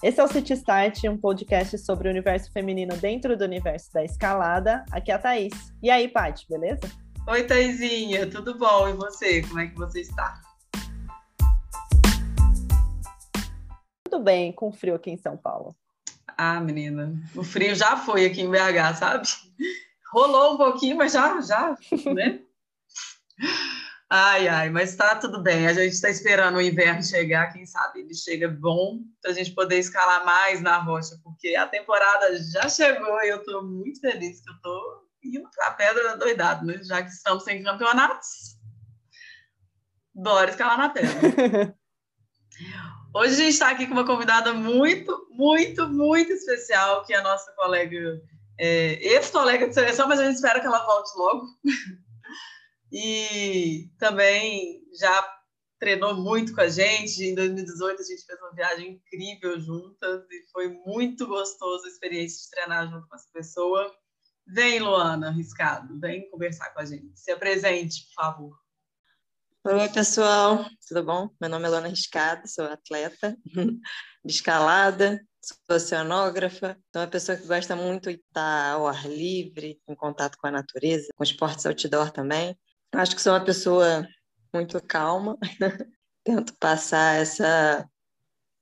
Esse é o City Start, um podcast sobre o universo feminino dentro do universo da escalada. Aqui é a Thaís. E aí, Paty, beleza? Oi, Thaisinha, tudo bom? E você? Como é que você está? Tudo bem, com frio aqui em São Paulo. Ah, menina, o frio já foi aqui em BH, sabe? Rolou um pouquinho, mas já, já, né? Ai, ai, mas tá tudo bem. A gente está esperando o inverno chegar, quem sabe ele chega bom para a gente poder escalar mais na rocha, porque a temporada já chegou e eu estou muito feliz que eu estou indo para a pedra doidado, né? Já que estamos sem campeonatos, bora escalar na pedra. Hoje a gente está aqui com uma convidada muito, muito, muito especial, que é a nossa colega, é, ex-colega de seleção, mas a gente espera que ela volte logo. E também já treinou muito com a gente. Em 2018 a gente fez uma viagem incrível juntas e foi muito gostoso a experiência de treinar junto com essa pessoa. Vem, Luana, arriscado, vem conversar com a gente. Se apresente, por favor. Oi, pessoal, tudo bom? Meu nome é Luana Riscado, sou atleta de escalada, sou oceanógrafa, sou uma pessoa que gosta muito de estar ao ar livre, em contato com a natureza, com esportes outdoor também. Acho que sou uma pessoa muito calma, tento passar essa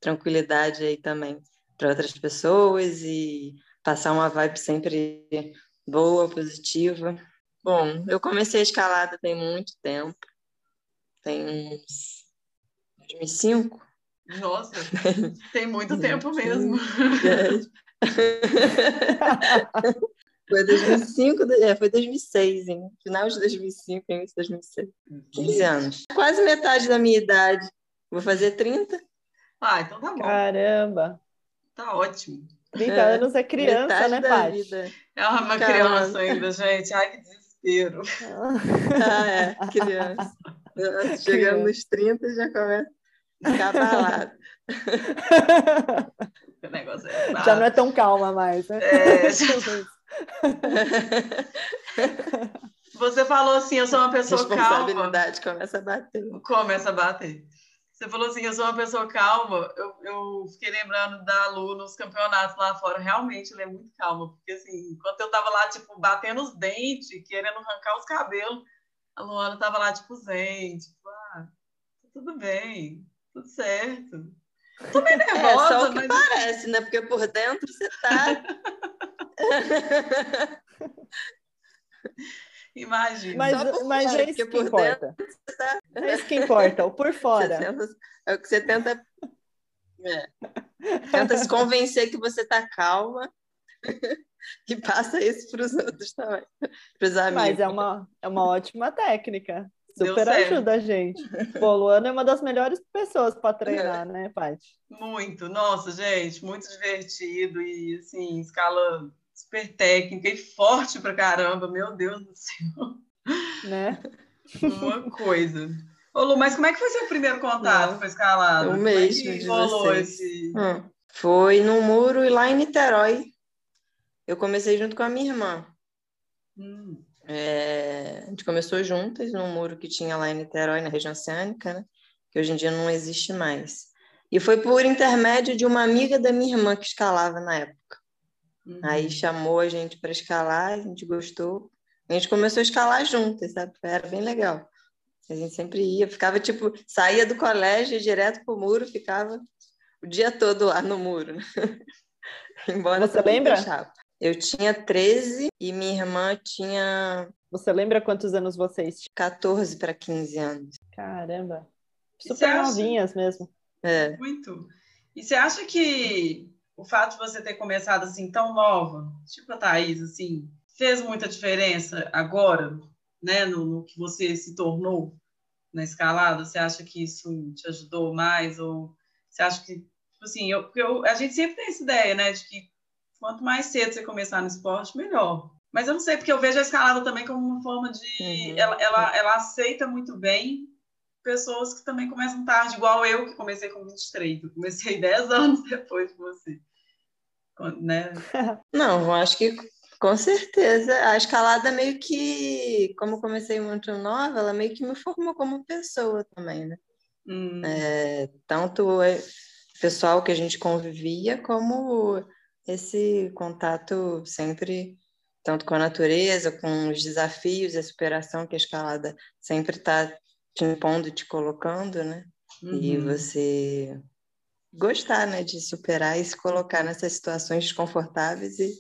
tranquilidade aí também para outras pessoas e passar uma vibe sempre boa, positiva. Bom, eu comecei a escalada tem muito tempo, tem uns 2005. Nossa, tem muito tempo mesmo. Foi 2005, é, foi 2006, hein? Final de 2005, início de 2006. 15 anos. Quase metade da minha idade. Vou fazer 30. Ah, então tá bom. Caramba! Tá ótimo. 30 é, anos é criança, metade né, Paty? Vida. É uma Caramba. criança ainda, gente. Ai, que desespero. Ah, é, criança. Chegando nos 30 já começa a ficar abalado. o negócio é já não é tão calma mais, né? É, já... Você falou assim, eu sou uma pessoa Responsabilidade calma. começa a bater. Começa a bater. Você falou assim, eu sou uma pessoa calma. Eu, eu fiquei lembrando da Lu nos campeonatos lá fora. Realmente, ela é muito calma. Porque, assim, enquanto eu tava lá, tipo, batendo os dentes, querendo arrancar os cabelos, a Luana tava lá, tipo, zen, tipo, ah, tá tudo bem, tudo certo. Tô meio nervosa, é, só o que mas... parece, né? Porque por dentro você tá... Imagina. Mas, mas é isso que importa. Dentro, tá... É isso que importa, o por fora. Tenta, é o que você tenta. É, tenta se convencer que você está calma e passa isso para os outros também. Pros amigos. Mas é uma, é uma ótima técnica. Super ajuda a gente. Pô, Luana é uma das melhores pessoas para treinar, é. né, Paty? Muito. Nossa, gente, muito divertido e, assim, escala super técnica e forte pra caramba, meu Deus do céu. Né? Uma coisa. Ô, Lu, mas como é que foi seu primeiro contato Não, com a escalada? O mesmo é de vocês. Esse... Hum, foi no muro e lá em Niterói. Eu comecei junto com a minha irmã. Hum. É, a gente começou juntas no muro que tinha lá em Niterói, na região oceânica, né? que hoje em dia não existe mais. E foi por intermédio de uma amiga da minha irmã que escalava na época. Uhum. Aí chamou a gente para escalar, a gente gostou. A gente começou a escalar juntas, sabe? Era bem legal. A gente sempre ia, ficava tipo, saía do colégio direto pro muro, ficava o dia todo lá no muro. Né? Embora Você lembra? Eu tinha 13 e minha irmã tinha. Você lembra quantos anos vocês tinham? 14 para 15 anos. Caramba. Super novinhas mesmo. É. Muito. E você acha que o fato de você ter começado assim tão nova, tipo a Thaís, assim, fez muita diferença agora, né, no, no, que você se tornou na escalada? Você acha que isso te ajudou mais? Ou você acha que, tipo assim, eu, eu, a gente sempre tem essa ideia, né, de que quanto mais cedo você começar no esporte, melhor. Mas eu não sei, porque eu vejo a escalada também como uma forma de. Uhum. Ela, ela, ela aceita muito bem pessoas que também começam tarde, igual eu, que comecei com 23. Eu comecei 10 anos depois de você. Né? Não, acho que com certeza. A escalada meio que, como comecei muito nova, ela meio que me formou como pessoa também, né? Hum. É, tanto pessoal que a gente convivia, como esse contato sempre, tanto com a natureza, com os desafios e a superação que a escalada sempre está te impondo, te colocando, né? Uhum. E você gostar, né, de superar e se colocar nessas situações desconfortáveis e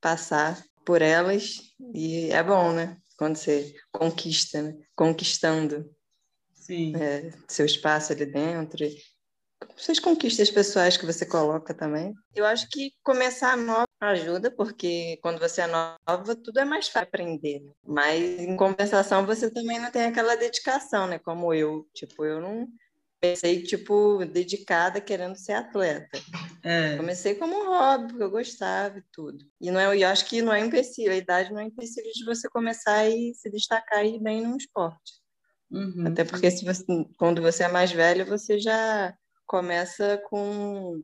passar por elas. E é bom, né? Quando você conquista, né? conquistando é, seu espaço ali dentro suas conquistas pessoais que você coloca também. Eu acho que começar nova ajuda, porque quando você é nova, tudo é mais fácil aprender. Né? Mas, em compensação, você também não tem aquela dedicação, né? Como eu. Tipo, eu não pensei, tipo, dedicada querendo ser atleta. É. Comecei como um hobby, porque eu gostava e tudo. E não é, eu acho que não é empecilho, a idade não é empecilho de você começar e se destacar e ir bem num esporte. Uhum. Até porque se você, quando você é mais velho, você já começa com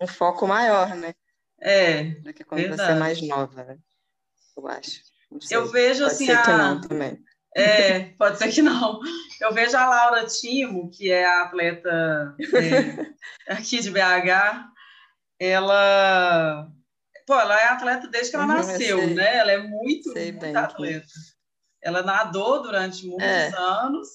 um foco maior, né? É. Do que quando verdade. você é mais nova, né? Eu acho. Eu vejo pode assim. Ser a... que não também. É, pode ser que não. Eu vejo a Laura Timo, que é a atleta é, aqui de BH, ela. Pô, ela é atleta desde que ela uhum, nasceu, né? Ela é muito, sei muito atleta. Ela nadou durante muitos é. anos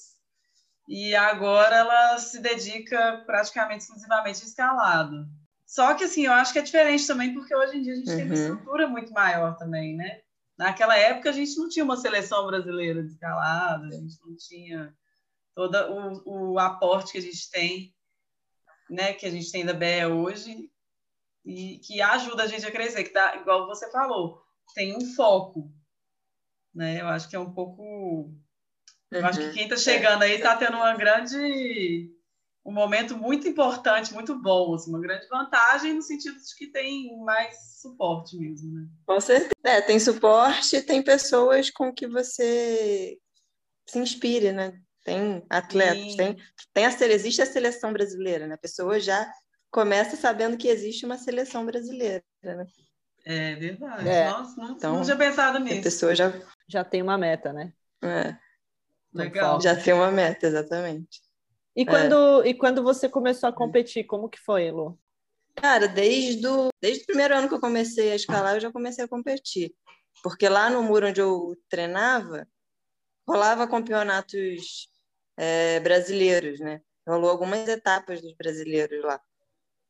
e agora ela se dedica praticamente exclusivamente à escalada. Só que assim, eu acho que é diferente também, porque hoje em dia a gente uhum. tem uma uhum. estrutura muito maior também, né? Naquela época a gente não tinha uma seleção brasileira de escalada, a gente não tinha todo o, o aporte que a gente tem, né? Que a gente tem da BE hoje e que ajuda a gente a crescer, que dá, igual você falou, tem um foco, né? Eu acho que é um pouco eu acho que uhum. quem está chegando aí está tendo uma grande um momento muito importante, muito bom, assim, uma grande vantagem no sentido de que tem mais suporte mesmo, né? Com certeza. É, tem suporte, tem pessoas com que você se inspire, né? Tem atletas, tem, tem a, existe a seleção brasileira, né? A pessoa já começa sabendo que existe uma seleção brasileira, né? É verdade. É. Nossa, não, então, não tinha pensado nisso. A pessoa já... já tem uma meta, né? É. Legal. Já tem uma meta, exatamente. E quando, é. e quando você começou a competir, como que foi, Lu? Cara, desde, do, desde o primeiro ano que eu comecei a escalar, eu já comecei a competir. Porque lá no muro onde eu treinava, rolava campeonatos é, brasileiros, né? Rolou algumas etapas dos brasileiros lá,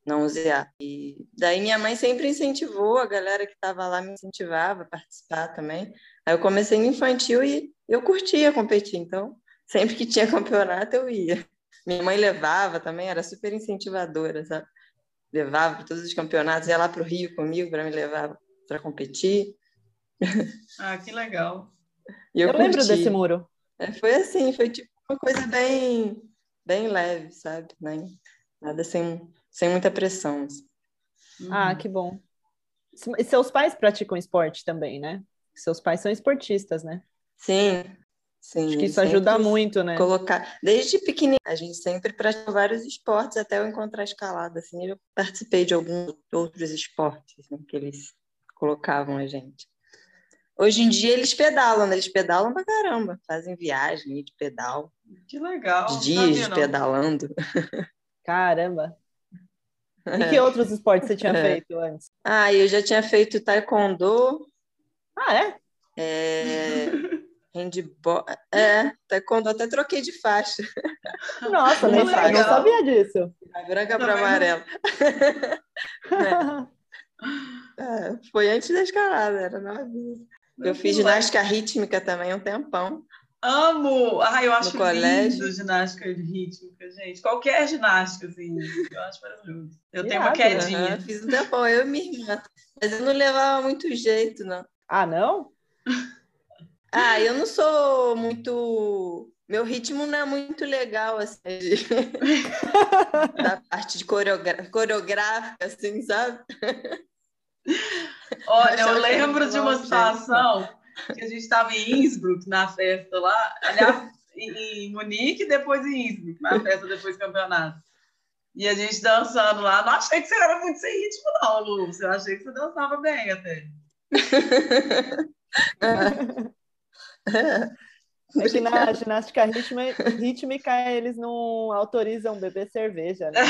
na UZA. E daí minha mãe sempre incentivou, a galera que estava lá me incentivava a participar também. Aí eu comecei no infantil e eu curtia competir, então sempre que tinha campeonato eu ia. Minha mãe levava também, era super incentivadora, sabe? Levava para todos os campeonatos, ia lá para o Rio comigo para me levar para competir. Ah, que legal. E eu, eu lembro desse muro. É, foi assim, foi tipo uma coisa bem, bem leve, sabe? Nada sem, sem muita pressão. Assim. Ah, que bom. E seus pais praticam esporte também, né? Seus pais são esportistas, né? Sim, sim. Acho que isso ajuda muito, né? Colocar. Desde pequenininho, a gente sempre praticou vários esportes até eu encontrar a escalada. Assim, eu participei de alguns outros esportes né, que eles colocavam a gente. Hoje em dia eles pedalam, né? Eles pedalam pra caramba, fazem viagem de pedal. Que legal. Dias pedalando. Caramba. E que outros esportes você tinha é. feito antes? Ah, eu já tinha feito taekwondo. Ah, é? É... Handball. É, taekwondo até troquei de faixa. Nossa, nem faixa. não sabia disso. A branca para amarela. é. é. foi antes da escalada, era novinha. Eu fiz ginástica rítmica também um tempão. Amo! Ah, eu acho no colégio. lindo ginástica rítmica, gente. Qualquer ginástica, assim, eu acho maravilhoso. Eu tenho uma quedinha. Uhum, fiz um tempão, eu e minha irmã. Mas eu não levava muito jeito, não. Ah, não? Ah, eu não sou muito. Meu ritmo não é muito legal, assim, da parte de coreogra... coreográfica, assim, sabe? Olha, eu lembro de uma situação que a gente estava em Innsbruck, na festa lá, aliás, em Munique e depois em Innsbruck, na festa depois do campeonato. E a gente dançando lá. Não achei que você era muito sem ritmo, não, Lu. Eu achei que você dançava bem até. É que na ginástica rítmica eles não autorizam beber cerveja, né?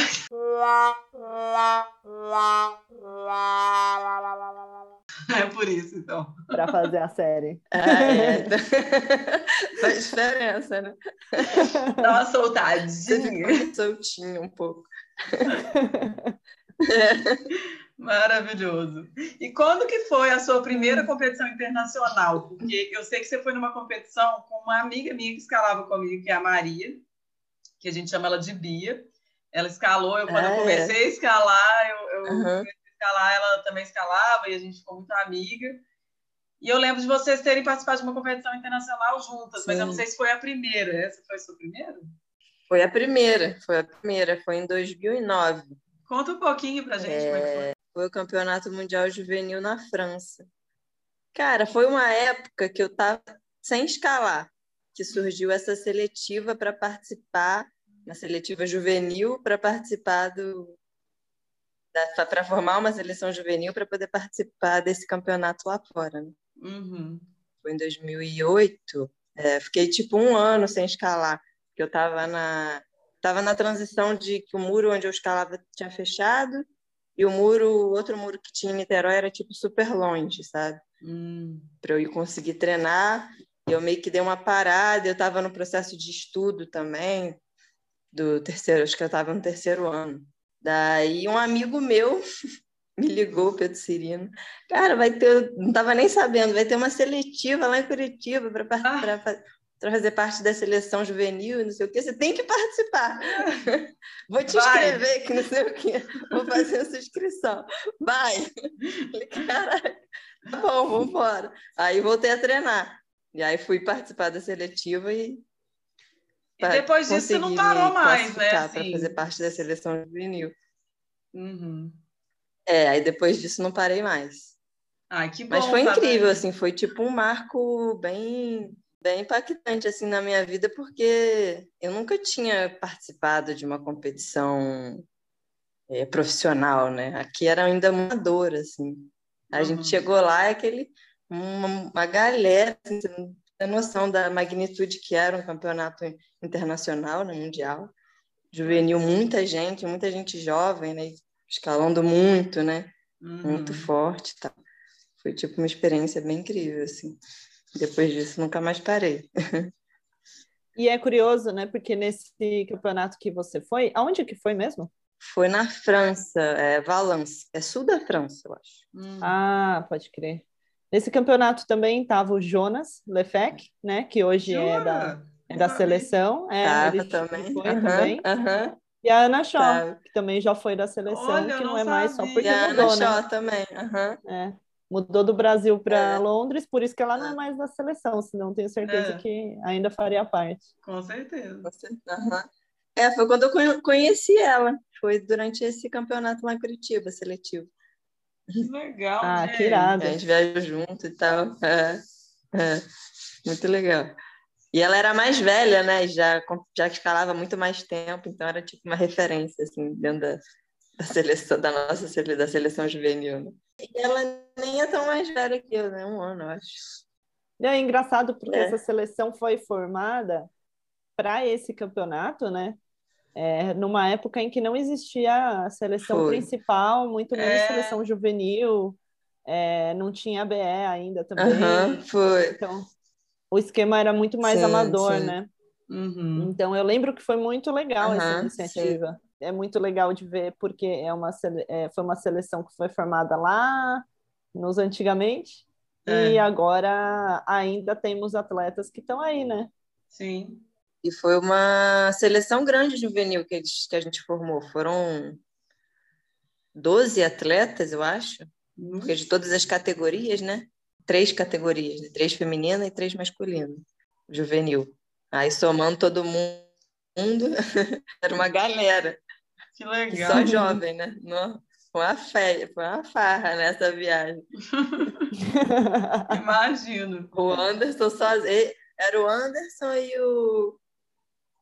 É por isso, então. Para fazer a série. Ah, é. Faz diferença, né? Dá uma soltadinha. Soltinho um pouco. É. Maravilhoso. E quando que foi a sua primeira competição internacional? Porque eu sei que você foi numa competição com uma amiga minha que escalava comigo, que é a Maria, que a gente chama ela de Bia. Ela escalou, eu quando eu comecei a escalar, eu, eu uhum. comecei a escalar, ela também escalava e a gente ficou muito amiga. E eu lembro de vocês terem participado de uma competição internacional juntas, Sim. mas eu não sei se foi a primeira. Essa foi a sua primeira? Foi a primeira, foi a primeira, foi em 2009. Conta um pouquinho pra gente é... como é que foi foi o Campeonato Mundial Juvenil na França. Cara, foi uma época que eu estava sem escalar, que surgiu essa seletiva para participar, uma seletiva juvenil para participar do para formar uma seleção juvenil para poder participar desse campeonato lá fora. Né? Uhum. Foi em 2008. É, fiquei tipo um ano sem escalar, porque eu estava na tava na transição de que o muro onde eu escalava tinha fechado e o muro, o outro muro que tinha em Niterói era tipo super longe, sabe? Hum. Para eu ir conseguir treinar. Eu meio que dei uma parada, eu estava no processo de estudo também, do terceiro, acho que eu estava no terceiro ano. Daí um amigo meu me ligou, Pedro Cirino. Cara, vai ter, não estava nem sabendo, vai ter uma seletiva lá em Curitiba para ah para fazer parte da seleção juvenil, não sei o quê, você tem que participar. Vou te inscrever, que não sei o quê. Vou fazer essa inscrição. Vai! Caraca, tá bom, vamos embora. Aí voltei a treinar. E aí fui participar da seletiva e. E depois disso você não parou mais, né? Assim... Para fazer parte da seleção juvenil. Uhum. É, aí depois disso não parei mais. Ai, que bom. Mas foi incrível, assim, foi tipo um marco bem bem impactante assim na minha vida porque eu nunca tinha participado de uma competição é, profissional, né? Aqui era ainda amador, assim. A uhum. gente chegou lá é aquele uma, uma galera, assim, você não tem noção da magnitude que era um campeonato internacional, né, mundial. Juvenil, muita gente, muita gente jovem, né? Escalando muito, né? Uhum. Muito forte, tá? Foi tipo uma experiência bem incrível, assim. Depois disso, nunca mais parei. E é curioso, né? Porque nesse campeonato que você foi, aonde que foi mesmo? Foi na França, é Valence, é sul da França, eu acho. Hum. Ah, pode crer. Nesse campeonato também estava o Jonas Lefec, né? Que hoje é da, é da seleção. É, tava também. Foi uhum, também. Uhum. E a Ana Shaw, que também já foi da seleção, Olha, que não, não é mais só porque e a mudou, Ana né? Shaw também. Uhum. É. Mudou do Brasil para é. Londres, por isso que ela não é mais da seleção, senão tenho certeza é. que ainda faria parte. Com certeza. Uhum. É, foi quando eu conheci ela. Foi durante esse campeonato lá em Curitiba, seletivo. Que legal, Ah, que irado. A gente viajou junto e tal. É, é, muito legal. E ela era mais velha, né? Já, já escalava muito mais tempo, então era tipo uma referência, assim, dentro da, da seleção, da nossa da seleção juvenil. Né? E ela nem é tão mais velha que eu, né? Um ano, eu acho. É engraçado porque é. essa seleção foi formada para esse campeonato, né? É, numa época em que não existia a seleção foi. principal, muito menos é. seleção juvenil, é, não tinha BE ainda também. Uhum, foi. Então, o esquema era muito mais sim, amador, sim. né? Uhum. Então, eu lembro que foi muito legal uhum, essa iniciativa. Sim é muito legal de ver, porque é uma, é, foi uma seleção que foi formada lá nos antigamente, é. e agora ainda temos atletas que estão aí, né? Sim. E foi uma seleção grande juvenil que, eles, que a gente formou. Foram 12 atletas, eu acho, porque de todas as categorias, né? Três categorias, né? três femininas e três masculinas, juvenil. Aí somando todo mundo, era uma galera. Que legal. Só jovem, né? No, foi uma fé, foi uma farra nessa viagem. Imagino. O Anderson sozinho. Era o Anderson e o.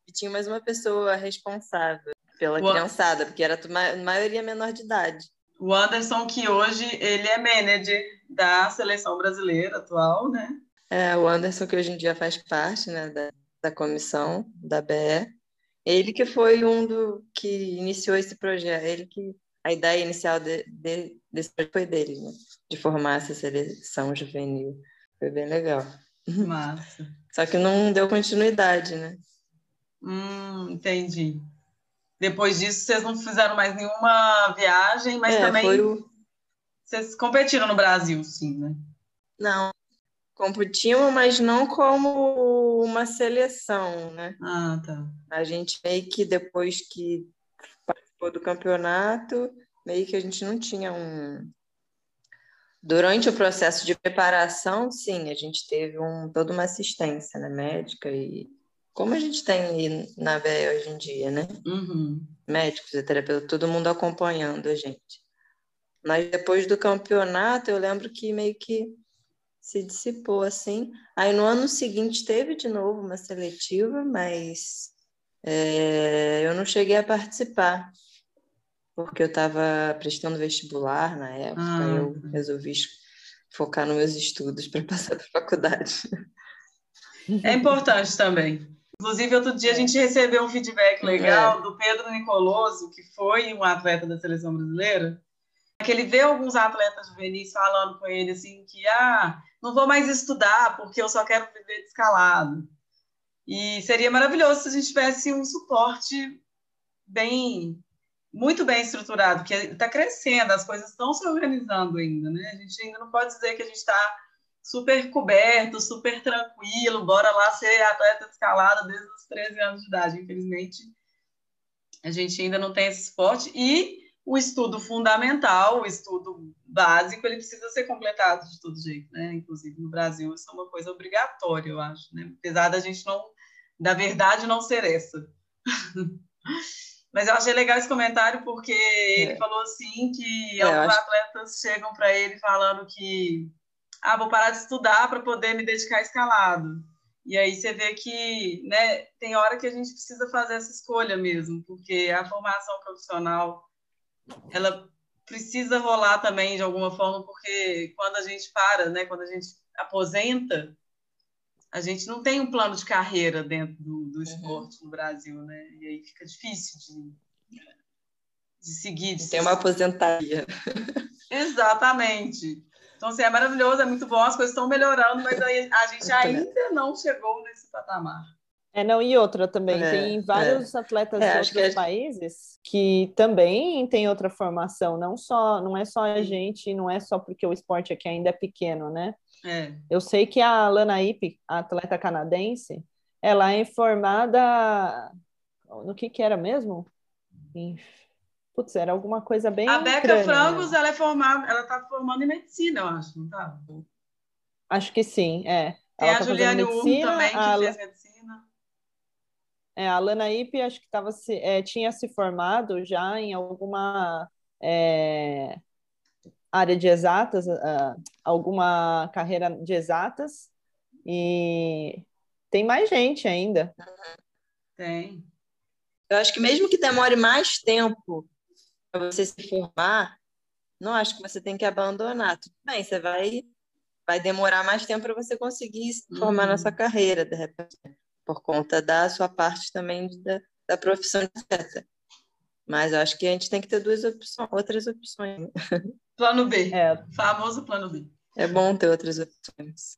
E tinha mais uma pessoa responsável pela o criançada, porque era a maioria menor de idade. O Anderson, que hoje ele é manager da seleção brasileira atual, né? É, o Anderson, que hoje em dia faz parte né, da, da comissão da BE, ele que foi um do que iniciou esse projeto, ele que a ideia inicial de, de, desse projeto foi dele, né? de formar essa seleção juvenil. Foi bem legal. Massa. Só que não deu continuidade, né? Hum, entendi. Depois disso, vocês não fizeram mais nenhuma viagem, mas é, também o... vocês competiram no Brasil, sim, né? Não, competiam, mas não como uma seleção, né? Ah, tá. A gente meio que depois que participou do campeonato, meio que a gente não tinha um. Durante o processo de preparação, sim, a gente teve um, toda uma assistência né, médica e como a gente tem na BE hoje em dia, né? Uhum. Médicos, fisioterapeuta, todo mundo acompanhando a gente. Mas depois do campeonato, eu lembro que meio que se dissipou assim. Aí no ano seguinte teve de novo uma seletiva, mas é, eu não cheguei a participar, porque eu estava prestando vestibular na época, ah. eu resolvi focar nos meus estudos para passar para a faculdade. É importante também. Inclusive, outro dia a gente recebeu um feedback legal é. do Pedro Nicoloso, que foi um atleta da seleção brasileira, que ele vê alguns atletas juvenis falando com ele assim que ah, não vou mais estudar porque eu só quero viver de escalado. E seria maravilhoso se a gente tivesse um suporte bem muito bem estruturado, que está crescendo, as coisas estão se organizando ainda, né? A gente ainda não pode dizer que a gente está super coberto, super tranquilo, bora lá ser atleta de escalada desde os 13 anos de idade. Infelizmente, a gente ainda não tem esse suporte e o estudo fundamental, o estudo básico, ele precisa ser completado de todo jeito, né? Inclusive no Brasil isso é uma coisa obrigatória, eu acho, né? Apesar da gente não, da verdade não ser essa. Mas eu achei legal esse comentário porque é. ele falou assim que é, alguns acho... atletas chegam para ele falando que ah, vou parar de estudar para poder me dedicar escalado. E aí você vê que, né, tem hora que a gente precisa fazer essa escolha mesmo, porque a formação profissional ela precisa rolar também de alguma forma, porque quando a gente para, né, quando a gente aposenta, a gente não tem um plano de carreira dentro do, do uhum. esporte uhum. no Brasil, né? E aí fica difícil de, de seguir. De tem uma aposentadoria. Exatamente. Então, assim, é maravilhoso, é muito bom, as coisas estão melhorando, mas a gente ainda não chegou nesse patamar. É, não, e outra também, é, tem vários é. atletas é, de outros que países que também tem outra formação, não só, não é só a gente, não é só porque o esporte aqui ainda é pequeno, né? É. Eu sei que a Lana Ipe, a atleta canadense, ela é formada no que que era mesmo? Em, putz, era alguma coisa bem A Beca crânio, Frangos, né? ela é formada, ela tá formando em medicina, eu acho, não tá? Acho que sim, é. Tem ela a tá Juliane Urm também, que a... fez medicina. É, a Lana Ipe acho que tava se, é, tinha se formado já em alguma é, área de exatas, uh, alguma carreira de exatas, e tem mais gente ainda. Tem. Eu acho que mesmo que demore mais tempo para você se formar, não acho que você tem que abandonar. Tudo bem, você vai, vai demorar mais tempo para você conseguir se formar uhum. na sua carreira, de repente por conta da sua parte também da, da profissão de atleta. Mas eu acho que a gente tem que ter duas opções, outras opções. Plano B. É. Famoso plano B. É bom ter outras opções.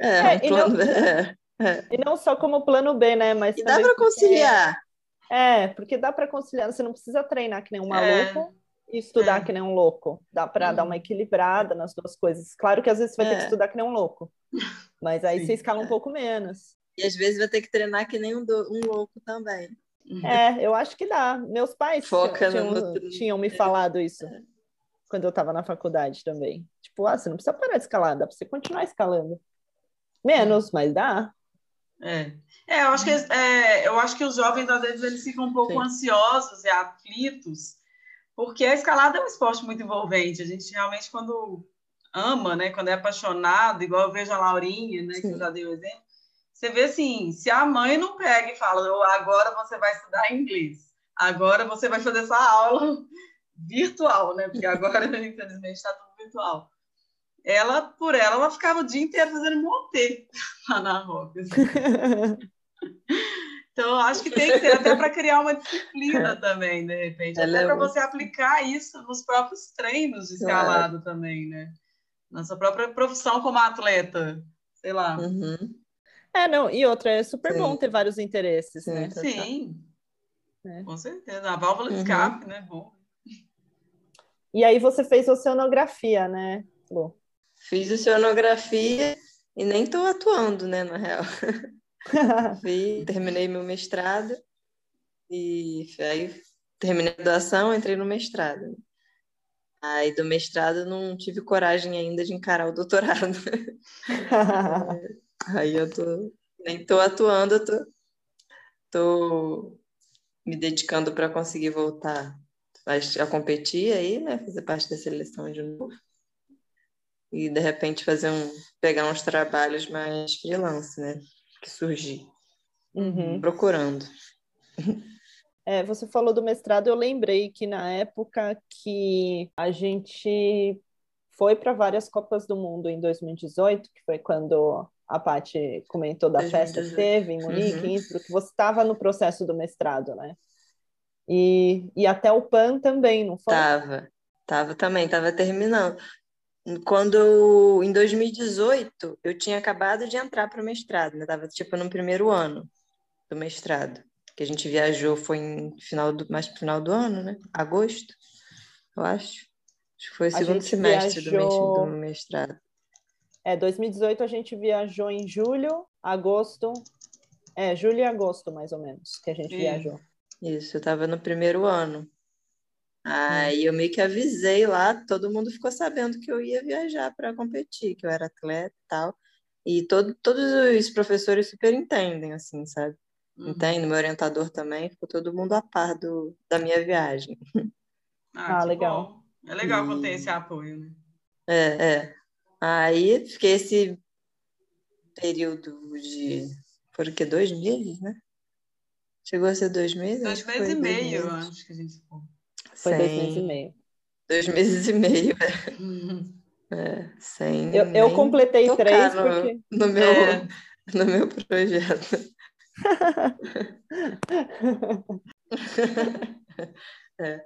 É, é um plano não, B. É, é. E não só como plano B, né? Mas e dá para conciliar. É, porque dá para conciliar. Você não precisa treinar que nem um é. maluco e estudar é. que nem um louco. Dá para dar uma uhum. equilibrada nas duas coisas. Claro que às vezes você vai ter que estudar que nem um louco. Mas aí Sim. você escala um pouco menos. E às vezes vai ter que treinar que nem um, do, um louco também. É, eu acho que dá. Meus pais Foca tinham, no... tinham me falado isso é. quando eu estava na faculdade também. Tipo, ah, você não precisa parar de escalar, dá para você continuar escalando. Menos, mas dá. É. é, eu acho que é, eu acho que os jovens às vezes eles ficam um pouco Sim. ansiosos e aflitos, porque a escalada é um esporte muito envolvente. A gente realmente quando ama, né, quando é apaixonado, igual eu vejo a Laurinha, né, Sim. que eu já dei o exemplo, você vê assim, se a mãe não pega e fala, agora você vai estudar inglês, agora você vai fazer sua aula virtual, né? Porque agora, infelizmente, está tudo virtual. ela, por ela, ela ficava o dia inteiro fazendo montê lá na roca. Assim. Então, acho que tem que ser até para criar uma disciplina também, de repente. Ela até é para você aplicar isso nos próprios treinos de escalado é. também, né? Na sua própria profissão como atleta, sei lá. Uhum. É, não, e outra, é super Sim. bom ter vários interesses, Sim. né? Sim, é. com certeza. A válvula de uhum. escape, né? Bom. E aí você fez oceanografia, né, Lu? Fiz oceanografia e nem estou atuando, né, na real. Fui, terminei meu mestrado e aí terminei a graduação, entrei no mestrado. Aí do mestrado não tive coragem ainda de encarar o doutorado. aí eu tô nem tô atuando, eu tô, tô me dedicando para conseguir voltar a competir aí, né, fazer parte da seleção de novo. E de repente fazer um pegar uns trabalhos mais freelance, né? que surgir, uhum. procurando. É, você falou do mestrado, eu lembrei que na época que a gente foi para várias Copas do Mundo em 2018, que foi quando a Paty comentou da 2018. festa que teve em Munique, uhum. Innsbruck, você estava no processo do mestrado, né? E, e até o PAN também, não foi? Tava, tava também, tava terminando. Quando, em 2018, eu tinha acabado de entrar para o mestrado, né? Tava, tipo, no primeiro ano do mestrado. Que a gente viajou, foi em final do, mais pro final do ano, né? Agosto, eu acho. Acho que foi o segundo semestre viajou... do mestrado. É, 2018 a gente viajou em julho, agosto. É, julho e agosto, mais ou menos, que a gente Sim. viajou. Isso, eu estava no primeiro ano. Aí eu meio que avisei lá, todo mundo ficou sabendo que eu ia viajar para competir, que eu era atleta e tal. E todo, todos os professores super entendem, assim, sabe? Uhum. Entende? Meu orientador também, ficou todo mundo a par do, da minha viagem. Ah, ah legal. Bom. É legal e... quando tem esse apoio, né? É, é. Aí fiquei esse período de. Foram que dois meses, né? Chegou a ser dois meses? Dois meses e meio, eu acho que a gente ficou. Foi sem... dois meses e meio. Dois meses e meio, é. Uhum. é sem eu, eu completei três no, porque... no, meu, é. no meu projeto. é.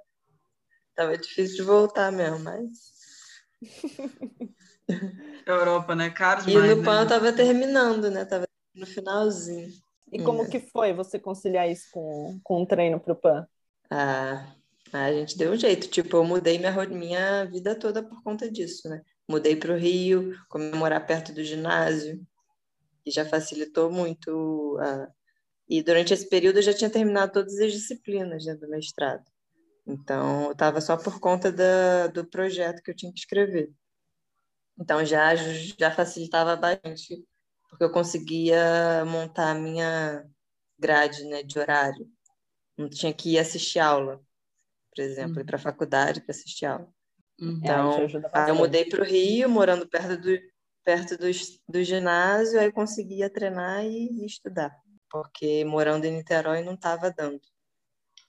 Tava difícil de voltar mesmo, mas. Europa, né? E no PAN né? tava terminando, né? Tava no finalzinho. E como é. que foi você conciliar isso com, com um treino para o PAN? Ah, a gente deu um jeito. Tipo, eu mudei minha, minha vida toda por conta disso, né? Mudei para o Rio, comemorar perto do ginásio, que já facilitou muito. A... E durante esse período eu já tinha terminado todas as disciplinas né, do mestrado. Então, eu estava só por conta da, do projeto que eu tinha que escrever. Então, já, já facilitava bastante, porque eu conseguia montar a minha grade né, de horário. Não tinha que ir assistir aula por exemplo, uhum. ir para a faculdade para assistir aula. Uhum. Então, é, eu mudei para o Rio, morando perto do, perto do, do ginásio, aí conseguia treinar e, e estudar, porque morando em Niterói não estava dando.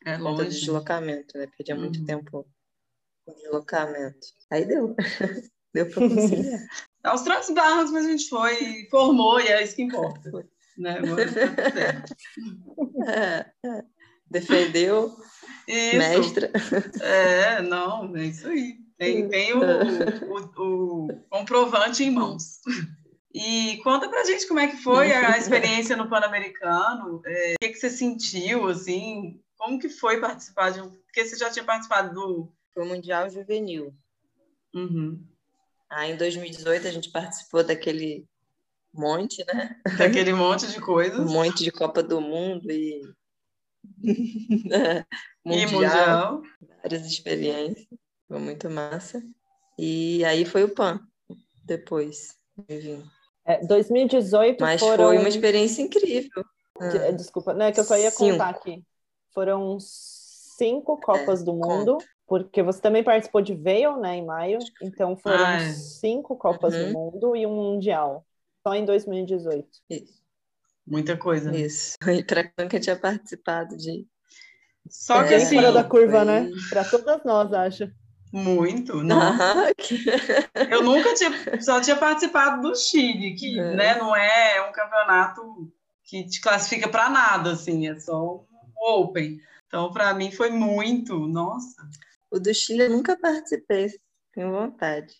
É longe. Conta do deslocamento, né? Perdia uhum. muito tempo com deslocamento. Aí deu. deu para conseguir. Aos trancos barros, mas a gente foi, formou e é isso que importa. né? Tá é, é. Defendeu isso. Mestra. É, não, é isso aí. Tem, tem o, o, o comprovante em mãos. E conta pra gente como é que foi a experiência no Pan-Americano, é, o que, que você sentiu, assim, como que foi participar de um... Porque você já tinha participado do... Foi o Mundial Juvenil. Uhum. Aí em 2018 a gente participou daquele monte, né? Daquele monte de coisas. Um monte de Copa do Mundo e mundial, mundial, várias experiências, foi muito massa. E aí foi o PAN, depois. É, 2018 Mas foram... foi uma experiência incrível. Ah. Desculpa, não, é que eu só ia cinco. contar aqui. Foram cinco Copas é, do Mundo, conta. Porque você também participou de Vail, né, em maio, então foram ah, é. cinco Copas uhum. do Mundo e um Mundial, só em 2018. Isso. Muita coisa. Né? Isso. E para quem nunca tinha participado de. Só que é, assim. Fora da curva, foi... né? Para todas nós, acho. Muito, não. eu nunca tinha, só tinha participado do Chile, que é. né, não é um campeonato que te classifica para nada, assim, é só um Open. Então, para mim foi muito, nossa. O do Chile eu nunca participei, tenho vontade.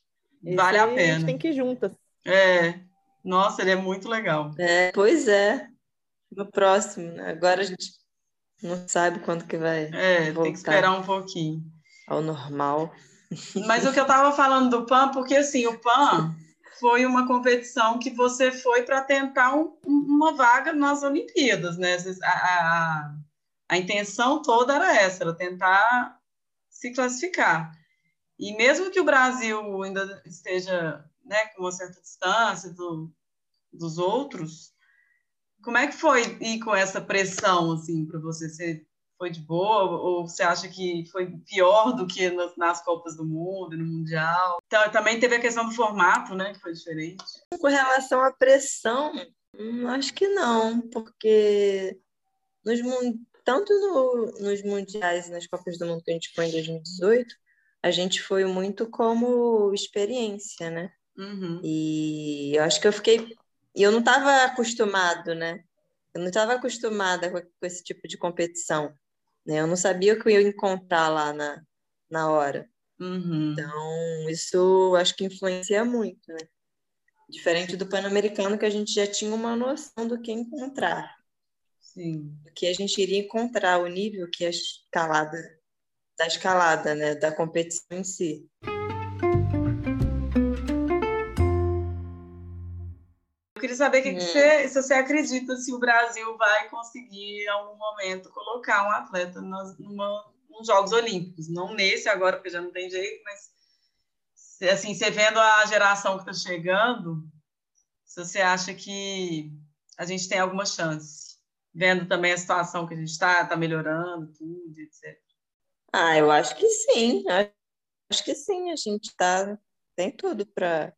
Vale a pena. A gente tem que ir juntas. É, nossa, ele é muito legal. É, pois é. No próximo, né? Agora a gente não sabe quando que vai. É, voltar tem que esperar um pouquinho. Ao normal. Mas o que eu estava falando do PAN, porque assim, o PAN foi uma competição que você foi para tentar um, uma vaga nas Olimpíadas, né? A, a, a intenção toda era essa, era tentar se classificar. E mesmo que o Brasil ainda esteja né, com uma certa distância do, dos outros, como é que foi ir com essa pressão assim para você? Você foi de boa ou você acha que foi pior do que nas, nas Copas do Mundo, no Mundial? Então, também teve a questão do formato, né, que foi diferente. Com relação à pressão, hum, acho que não, porque nos, tanto no, nos mundiais e nas Copas do Mundo que a gente foi em 2018, a gente foi muito como experiência, né? Uhum. E eu acho que eu fiquei. E eu não estava acostumado, né? Eu não estava acostumada com, com, esse tipo de competição. Né? Eu não sabia o que eu ia encontrar lá na, na hora. Uhum. Então, isso acho que influencia muito, né? Diferente do Pan-Americano, que a gente já tinha uma noção do que encontrar. Sim. Que a gente iria encontrar, o nível que a escalada, da escalada, né, da competição em si. Eu queria saber que, hum. que você, se você acredita se o Brasil vai conseguir, em algum momento, colocar um atleta nos, numa, nos Jogos Olímpicos. Não nesse agora, porque já não tem jeito, mas assim, você vendo a geração que está chegando, se você acha que a gente tem alguma chance vendo também a situação que a gente está, está melhorando, tudo, etc. Ah, eu acho que sim, acho que sim, a gente tá, tem tudo para.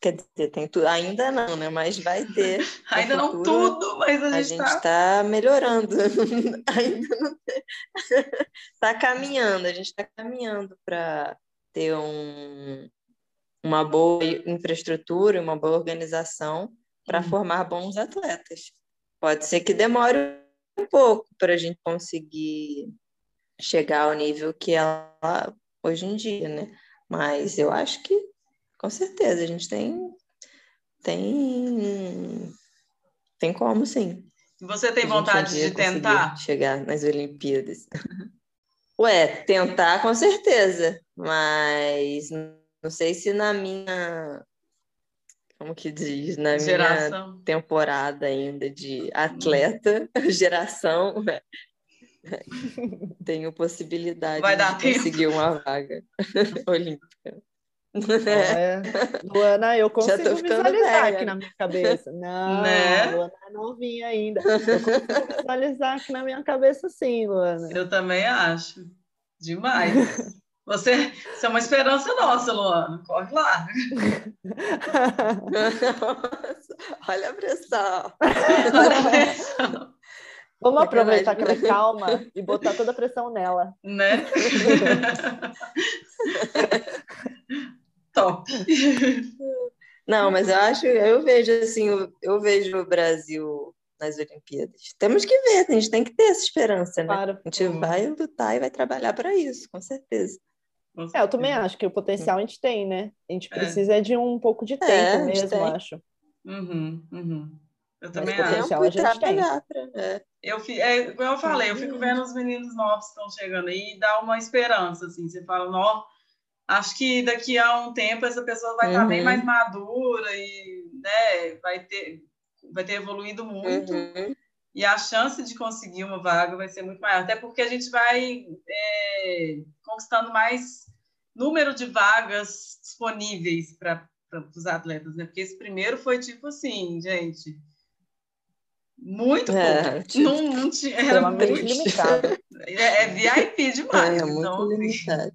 Quer dizer, tem tudo, ainda não, né? Mas vai ter. ainda não tudo, mas a gente está tá melhorando. ainda não está caminhando, a gente está caminhando para ter um, uma boa infraestrutura, uma boa organização para hum. formar bons atletas. Pode ser que demore um pouco para a gente conseguir chegar ao nível que ela hoje em dia, né? Mas eu acho que com certeza a gente tem tem tem como sim. Você tem vontade de tentar chegar nas Olimpíadas? Ué, tentar com certeza, mas não sei se na minha como que diz, na geração. minha temporada ainda de atleta, geração, né? tenho possibilidade Vai de conseguir uma vaga olímpica. É. Luana, eu consigo visualizar velha. aqui na minha cabeça. Não, né? Luana é novinha ainda. Eu consigo visualizar aqui na minha cabeça, sim, Luana. Eu também acho. Demais. Você, isso é uma esperança nossa, Luana. Corre lá. Olha a pressão. Olha a pressão. Vamos aproveitar que ela é calma e botar toda a pressão nela. Né? Top. Não, mas eu acho, eu vejo assim, eu vejo o Brasil nas Olimpíadas. Temos que ver, a gente tem que ter essa esperança, né? Claro. A gente vai lutar e vai trabalhar para isso, com certeza. É, eu também acho que o potencial a gente tem, né? A gente é. precisa é. de um pouco de tempo é, mesmo, tem. acho. Uhum, uhum. Eu também Mas acho. Potencial a gente tem. Pra... É. Eu, é, como eu falei, eu fico vendo os meninos novos que estão chegando aí e dá uma esperança, assim. Você fala, não, acho que daqui a um tempo essa pessoa vai uhum. estar bem uhum. mais madura e né, vai, ter, vai ter evoluído muito. Uhum e a chance de conseguir uma vaga vai ser muito maior, até porque a gente vai é, conquistando mais número de vagas disponíveis para os atletas, né? Porque esse primeiro foi tipo assim, gente, muito é, pouco. Tipo, não, não tinha, era muito limitado. É, é VIP demais. É, muito então, assim. limitado.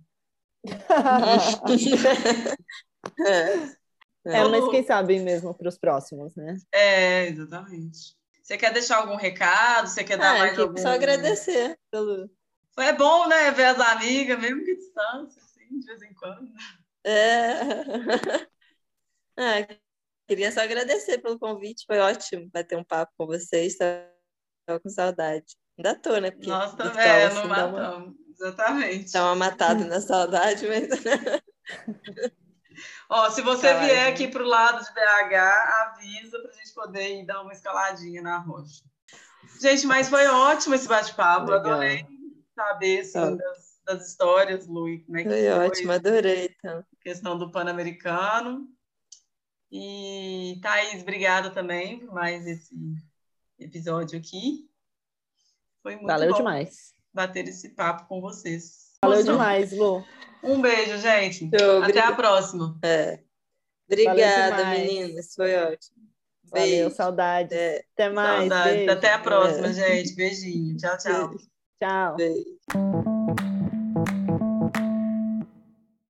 é, é, mas quem sabe mesmo para os próximos, né? É, exatamente. Você quer deixar algum recado? Você quer dar ah, mais algum... Só agradecer pelo... É bom, né? Ver as amigas, mesmo que distância. Assim. assim, de vez em quando. É. ah, queria só agradecer pelo convite, foi ótimo bater um papo com vocês, estava com saudade. Ainda tô, né? Porque Nós também, é, não matamos, uma... exatamente. Dá uma matada na saudade, mas... Ó, se você Caralho. vier aqui para o lado de BH, avisa para a gente poder ir dar uma escaladinha na rocha. Gente, mas foi ótimo esse bate-papo. Adorei saber assim, ah. das, das, histórias, Lu, como é que foi. Foi ótimo, adorei. Então. Questão do Pan-Americano. E Thaís, obrigada também por mais esse episódio aqui. Foi muito Valeu bom demais. bater esse papo com vocês. Valeu demais, Lu. Um beijo, gente. Até a próxima. É. Obrigada, meninas. Foi ótimo. Beijo. Valeu, saudade. É. Até mais. Saudade. Até a próxima, é. gente. Beijinho. Tchau, tchau. Beijo. Tchau. Beijo.